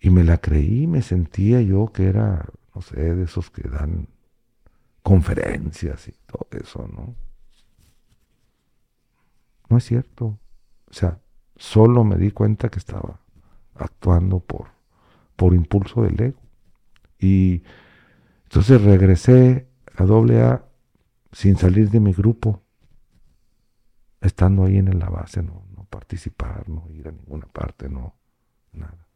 Y me la creí, me sentía yo que era, no sé, de esos que dan conferencias y todo eso, ¿no? No es cierto. O sea, solo me di cuenta que estaba actuando por, por impulso del ego. Y entonces regresé a doble A sin salir de mi grupo, estando ahí en la base, no, no participar, no ir a ninguna parte, no, nada.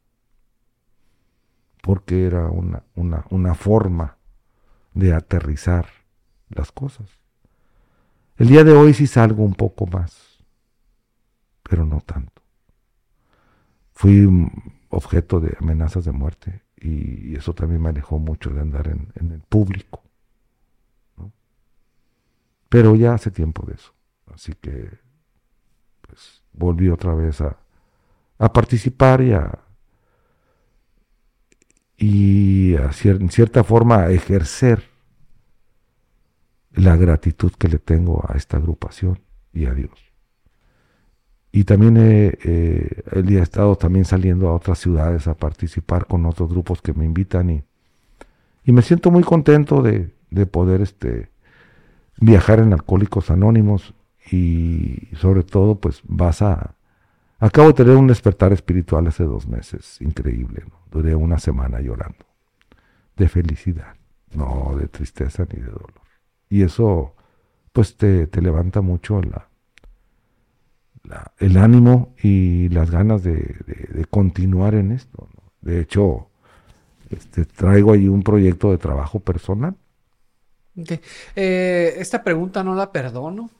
Porque era una, una, una forma de aterrizar las cosas. El día de hoy sí salgo un poco más, pero no tanto. Fui objeto de amenazas de muerte y eso también me alejó mucho de andar en, el público. Pero ya hace tiempo de eso. Así que pues volví otra vez a, a participar y a, y en cierta forma ejercer la gratitud que le tengo a esta agrupación y a Dios. Y también he, eh, he estado también saliendo a otras ciudades a participar con otros grupos que me invitan y, y me siento muy contento de, de poder este, viajar en Alcohólicos Anónimos y sobre todo pues vas a... Acabo de tener un despertar espiritual hace dos meses, increíble, ¿no? duré una semana llorando, de felicidad, no de tristeza ni de dolor. Y eso pues te, te levanta mucho la, el ánimo y las ganas de, continuar en esto. De hecho, este, traigo ahí un proyecto de trabajo personal. Eh, esta pregunta no la perdono.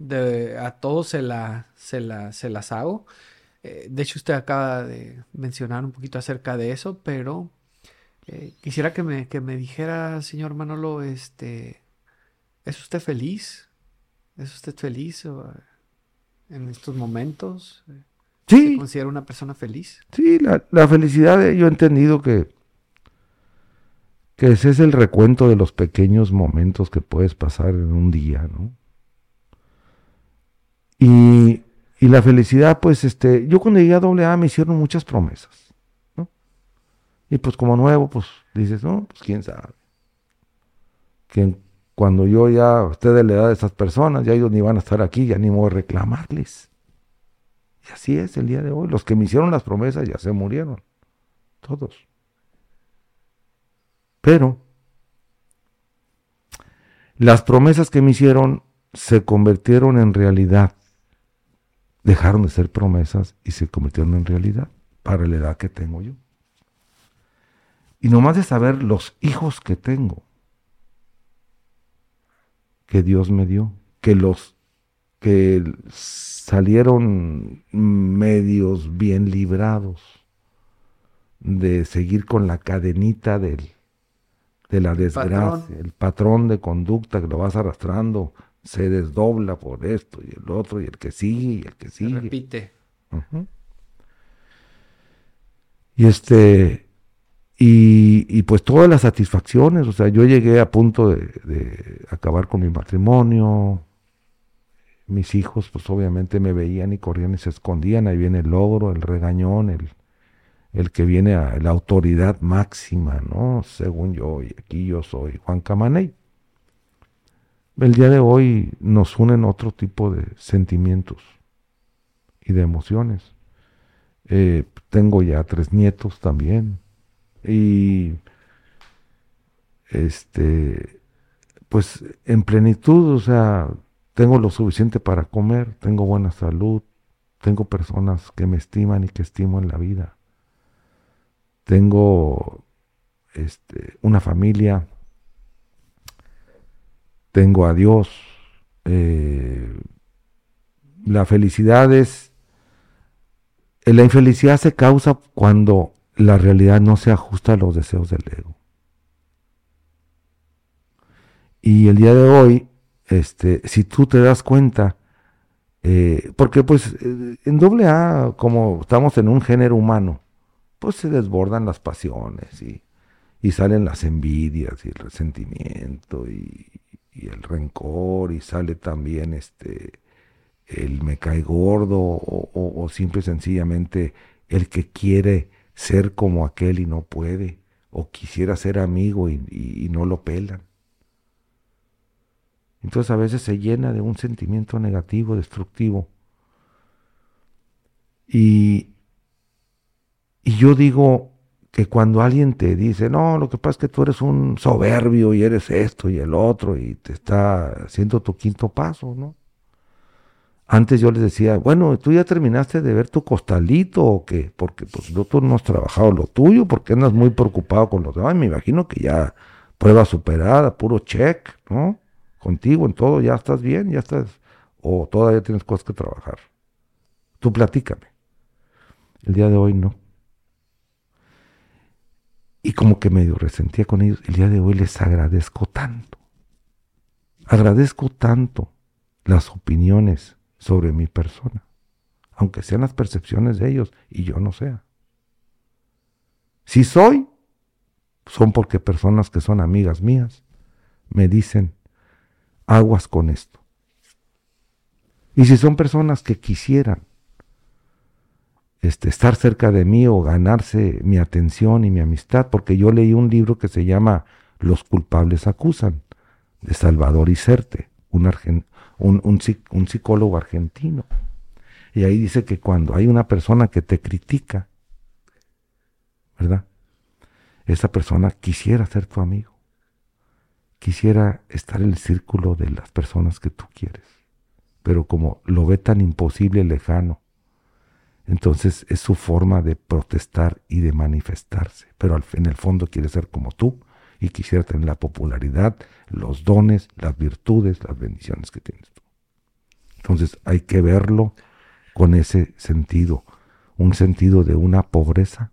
De, a todos se, la, se, la, se las hago. Eh, de hecho, usted acaba de mencionar un poquito acerca de eso, pero eh, quisiera que me, que me dijera, señor Manolo, este, ¿es usted feliz? ¿Es usted feliz? O, en estos momentos? Sí. ¿Se considera una persona feliz? Sí, la, felicidad, eh, yo he entendido que, que ese es el recuento de los pequeños momentos que puedes pasar en un día, ¿no? Y, y la felicidad, pues, este, yo cuando llegué a AA me hicieron muchas promesas, ¿no? Y pues como nuevo, pues dices, no, pues quién sabe. Que cuando yo ya esté de la edad de esas personas, ya ellos ni van a estar aquí, ya ni voy a reclamarles. Y así es el día de hoy. Los que me hicieron las promesas ya se murieron. Todos. Pero las promesas que me hicieron se convirtieron en realidad. Dejaron de ser promesas y se convirtieron en realidad para la edad que tengo yo. Y nomás de saber los hijos que tengo, que Dios me dio, que los que salieron medios bien librados de seguir con la cadenita del, de la desgracia, el patrón de conducta que lo vas arrastrando, se desdobla por esto y el otro y el que sigue y el que sigue. Se repite. Y este, y, pues todas las satisfacciones, o sea, yo llegué a punto de, acabar con mi matrimonio, mis hijos pues obviamente me veían y corrían y se escondían, ahí viene el logro, el regañón, el, el que viene a la autoridad máxima, ¿no? Según yo, y aquí yo soy Juan Camaney. El día de hoy nos unen otro tipo de sentimientos y de emociones. Eh, tengo ya tres nietos también y este pues en plenitud, o sea, tengo lo suficiente para comer, tengo buena salud, tengo personas que me estiman y que estimo en la vida. Tengo este, una familia, tengo a Dios. Eh, la felicidad es, la infelicidad se causa cuando la realidad no se ajusta a los deseos del ego. Y el día de hoy, este, si tú te das cuenta, eh, porque pues eh, en doble A, como estamos en un género humano, pues se desbordan las pasiones y, salen las envidias y el resentimiento y, el rencor y sale también este el me cae gordo o, o simple y sencillamente el que quiere ser como aquel y no puede, o quisiera ser amigo y, no lo pelan. Entonces a veces se llena de un sentimiento negativo, destructivo. Y, y yo digo que cuando alguien te dice, no, lo que pasa es que tú eres un soberbio y eres esto y el otro y te está haciendo tu quinto paso, ¿no? Antes yo les decía, bueno, tú ya terminaste de ver tu costalito o qué, porque pues tú no has trabajado lo tuyo, porque andas muy preocupado con los demás. Me imagino que ya prueba superada, puro check, ¿no? Contigo en todo, ya estás bien, ya estás, o todavía tienes cosas que trabajar. Tú platícame. El día de hoy no. Y como que medio resentía con ellos, el día de hoy les agradezco tanto. Agradezco tanto las opiniones sobre mi persona, aunque sean las percepciones de ellos y yo no sea. Si soy, son porque personas que son amigas mías me dicen, aguas con esto. Y si son personas que quisieran este, estar cerca de mí o ganarse mi atención y mi amistad, porque yo leí un libro que se llama Los culpables acusan, de Salvador Iserte, un, un, psicólogo argentino. Y ahí dice que cuando hay una persona que te critica, ¿verdad? Esa persona quisiera ser tu amigo. Quisiera estar en el círculo de las personas que tú quieres. Pero como lo ve tan imposible, lejano, entonces es su forma de protestar y de manifestarse. Pero en el fondo quiere ser como tú y quisiera tener la popularidad, los dones, las virtudes, las bendiciones que tienes tú. Entonces hay que verlo con ese sentido, un sentido de una pobreza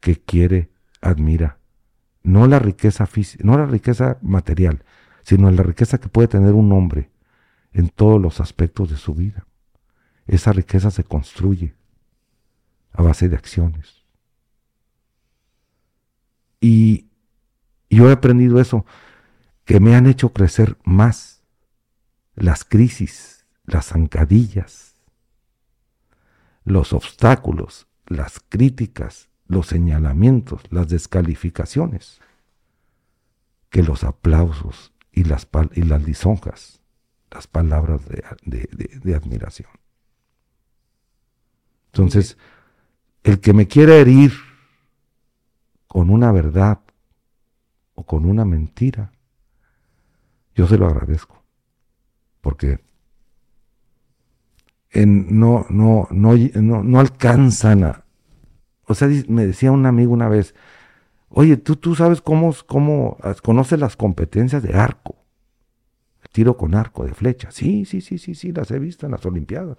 que quiere, admira, no la riqueza no la riqueza material, sino la riqueza que puede tener un hombre en todos los aspectos de su vida. Esa riqueza se construye a base de acciones. Y yo he aprendido eso, que me han hecho crecer más las crisis, las zancadillas, los obstáculos, las críticas, los señalamientos, las descalificaciones, que los aplausos y las, y las lisonjas, las palabras de, admiración. Entonces, el que me quiera herir con una verdad o con una mentira, yo se lo agradezco. Porque no, no, no, no, alcanzan a... O sea, me decía un amigo una vez, oye, tú, tú sabes cómo, cómo conoces las competencias de arco, tiro con arco, de flecha. Sí, sí, sí, sí, sí, las he visto en las Olimpiadas.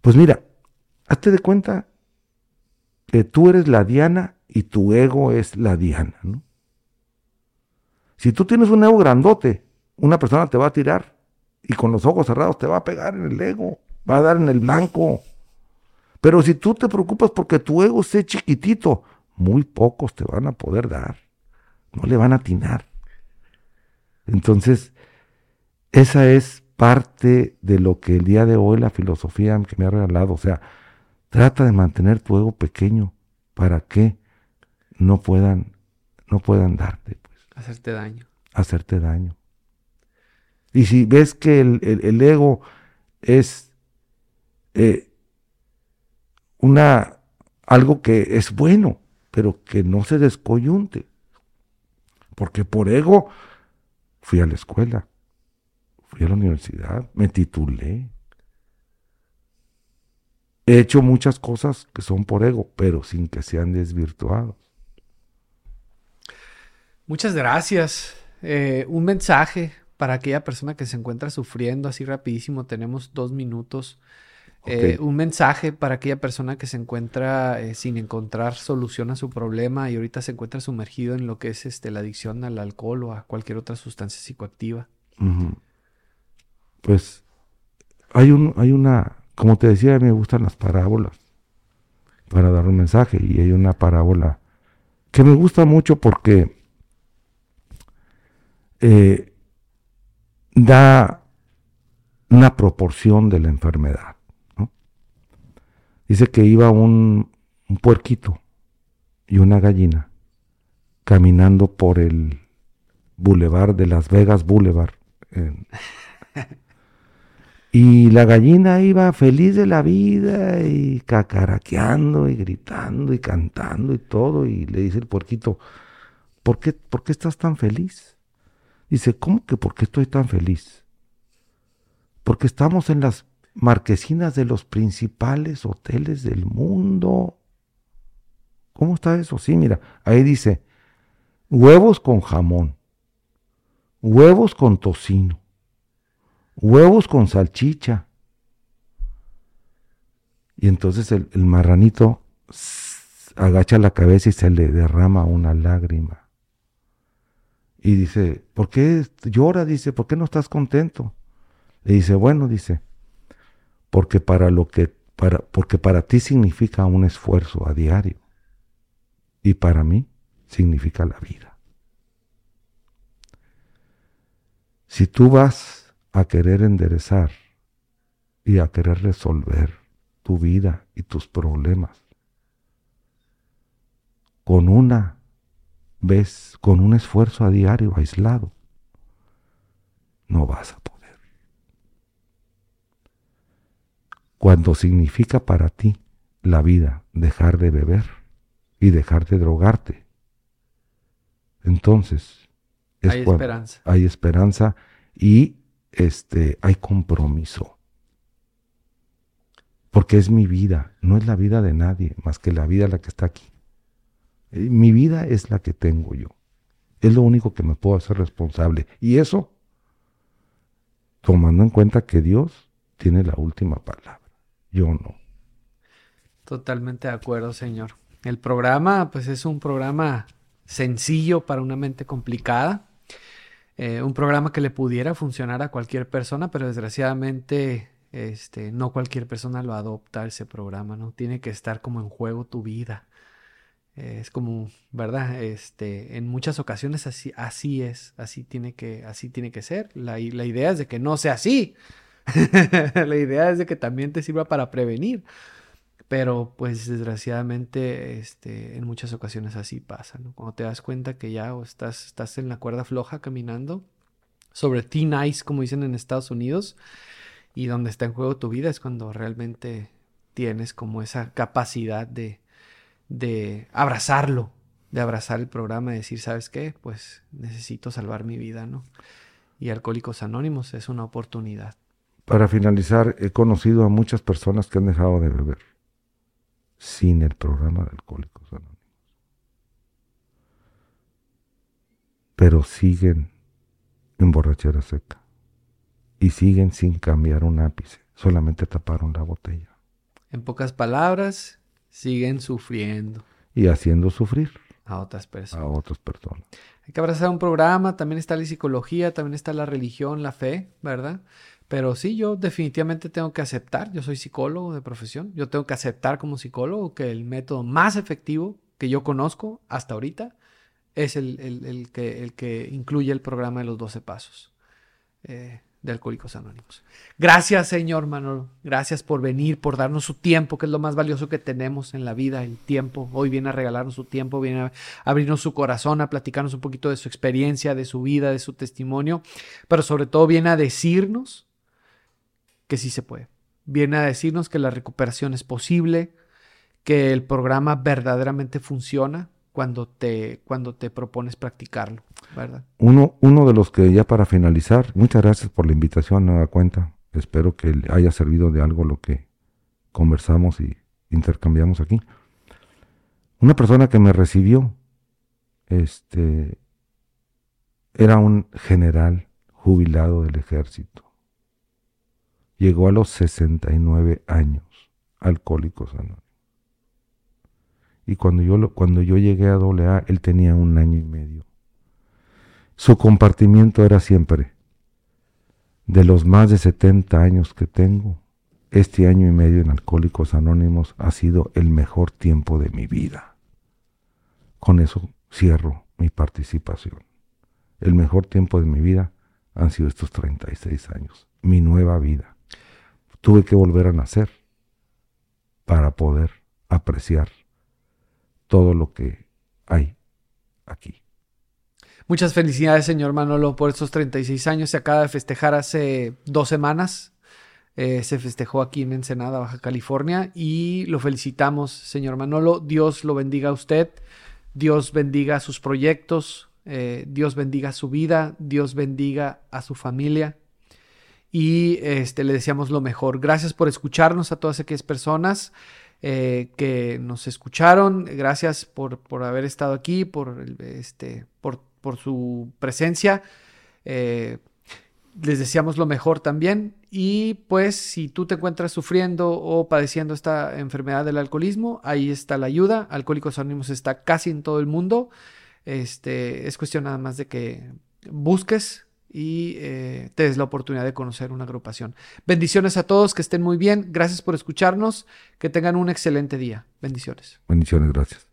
Pues mira, hazte de cuenta que tú eres la diana y tu ego es la diana, ¿no? Si tú tienes un ego grandote, una persona te va a tirar y con los ojos cerrados te va a pegar en el ego, va a dar en el blanco. Pero si tú te preocupas porque tu ego esté chiquitito, muy pocos te van a poder dar, no le van a atinar. Entonces, esa es parte de lo que el día de hoy la filosofía que me ha regalado, o sea, trata de mantener tu ego pequeño para que no puedan, no puedan darte. Hacerte daño. Hacerte daño. Y si ves que el, ego es eh, una algo que es bueno, pero que no se descoyunte. Porque por ego fui a la escuela, fui a la universidad, me titulé. He hecho muchas cosas que son por ego, pero sin que sean desvirtuados. Muchas gracias. Eh, un mensaje para aquella persona que se encuentra sufriendo así rapidísimo. Tenemos dos minutos. Eh, un mensaje para aquella persona que se encuentra eh, sin encontrar solución a su problema y ahorita se encuentra sumergido en lo que es este, la adicción al alcohol o a cualquier otra sustancia psicoactiva. Pues hay, un, hay una, como te decía, me gustan las parábolas para dar un mensaje y hay una parábola que me gusta mucho porque eh, da una proporción de la enfermedad. Dice que iba un, un puerquito y una gallina caminando por el boulevard de Las Vegas Boulevard y la gallina iba feliz de la vida y cacaraqueando y gritando y cantando y todo. Y le dice el puerquito, ¿por qué, ¿por qué estás tan feliz? Dice, ¿cómo que por qué estoy tan feliz? Porque estamos en las marquesinas de los principales hoteles del mundo. ¿Cómo está eso? Sí, mira, ahí dice, huevos con jamón, huevos con tocino, huevos con salchicha. Y entonces el, marranito agacha la cabeza y se le derrama una lágrima. Y dice, ¿por qué llora? Dice, ¿por qué no estás contento? Le dice, bueno, dice, porque para lo que para porque para ti significa un esfuerzo a diario y para mí significa la vida. Si tú vas a querer enderezar y a querer resolver tu vida y tus problemas con una vez, con un esfuerzo a diario aislado, no vas a poder. Cuando significa para ti la vida dejar de beber y dejar de drogarte, entonces hay esperanza. Hay esperanza y este, hay compromiso. Porque es mi vida, no es la vida de nadie, más que la vida la que está aquí. Eh, mi vida es la que tengo yo. Es lo único que me puedo hacer responsable. Y eso, tomando en cuenta que Dios tiene la última palabra. Yo no. Totalmente de acuerdo, señor. El programa, pues es un programa sencillo para una mente complicada. Eh, un programa que le pudiera funcionar a cualquier persona, pero desgraciadamente este, no cualquier persona lo adopta ese programa, ¿no? Tiene que estar como en juego tu vida. Es como, ¿verdad? Este, en muchas ocasiones así, así es, así tiene que, así tiene que ser. La, la idea es de que no sea así. la idea es de que también te sirva para prevenir. Pero pues desgraciadamente este, en muchas ocasiones así pasa, ¿no? Cuando te das cuenta que ya estás, estás en la cuerda floja caminando sobre teen ice, como dicen en Estados Unidos, y donde está en juego tu vida es cuando realmente tienes como esa capacidad de, de abrazarlo, de abrazar el programa y decir, ¿sabes qué? Pues necesito salvar mi vida, ¿no? Y Alcohólicos Anónimos es una oportunidad. Para finalizar, he conocido a muchas personas que han dejado de beber sin el programa de Alcohólicos Anónimos. Pero siguen en borrachera seca y siguen sin cambiar un ápice, solamente taparon la botella. En pocas palabras, siguen sufriendo. Y haciendo sufrir. A otras personas. A otras personas. Hay que abrazar un programa, también está la psicología, también está la religión, la fe, ¿verdad? Pero sí, yo definitivamente tengo que aceptar, yo soy psicólogo de profesión, yo tengo que aceptar como psicólogo que el método más efectivo que yo conozco hasta ahorita es el, que, el que incluye el programa de los 12 pasos eh, de Alcohólicos Anónimos. Gracias, señor Manolo. Gracias por venir, por darnos su tiempo, que es lo más valioso que tenemos en la vida, el tiempo. Hoy viene a regalarnos su tiempo, viene a abrirnos su corazón, a platicarnos un poquito de su experiencia, de su vida, de su testimonio, pero sobre todo viene a decirnos que sí se puede. Viene a decirnos que la recuperación es posible, que el programa verdaderamente funciona cuando te, cuando te propones practicarlo, ¿verdad? Uno, uno de los que ya para finalizar, muchas gracias por la invitación, nueva cuenta. Espero que haya servido de algo lo que conversamos y intercambiamos aquí. Una persona que me recibió, este, era un general jubilado del ejército llegó a los 69 años, alcohólicos anónimos. Y cuando yo, cuando yo llegué a AA, él tenía un año y medio. Su compartimiento era siempre, de los más de 70 años que tengo, este año y medio en Alcohólicos Anónimos ha sido el mejor tiempo de mi vida. Con eso cierro mi participación. El mejor tiempo de mi vida han sido estos 36 años, mi nueva vida tuve que volver a nacer para poder apreciar todo lo que hay aquí. Muchas felicidades, señor Manolo, por estos 36 años. Se acaba de festejar hace dos semanas. Eh, se festejó aquí en Ensenada, Baja California, y lo felicitamos, señor Manolo. Dios lo bendiga a usted. Dios bendiga sus proyectos. Eh, Dios bendiga su vida. Dios bendiga a su familia y este, le deseamos lo mejor. Gracias por escucharnos a todas aquellas personas eh, que nos escucharon. Gracias por, por haber estado aquí, por, este, por, por su presencia. Eh, les deseamos lo mejor también. Y pues si tú te encuentras sufriendo o padeciendo esta enfermedad del alcoholismo, ahí está la ayuda. Alcohólicos Anónimos está casi en todo el mundo. Este, es cuestión nada más de que busques y eh, te des la oportunidad de conocer una agrupación. Bendiciones a todos, que estén muy bien. Gracias por escucharnos. Que tengan un excelente día. Bendiciones. Bendiciones, gracias.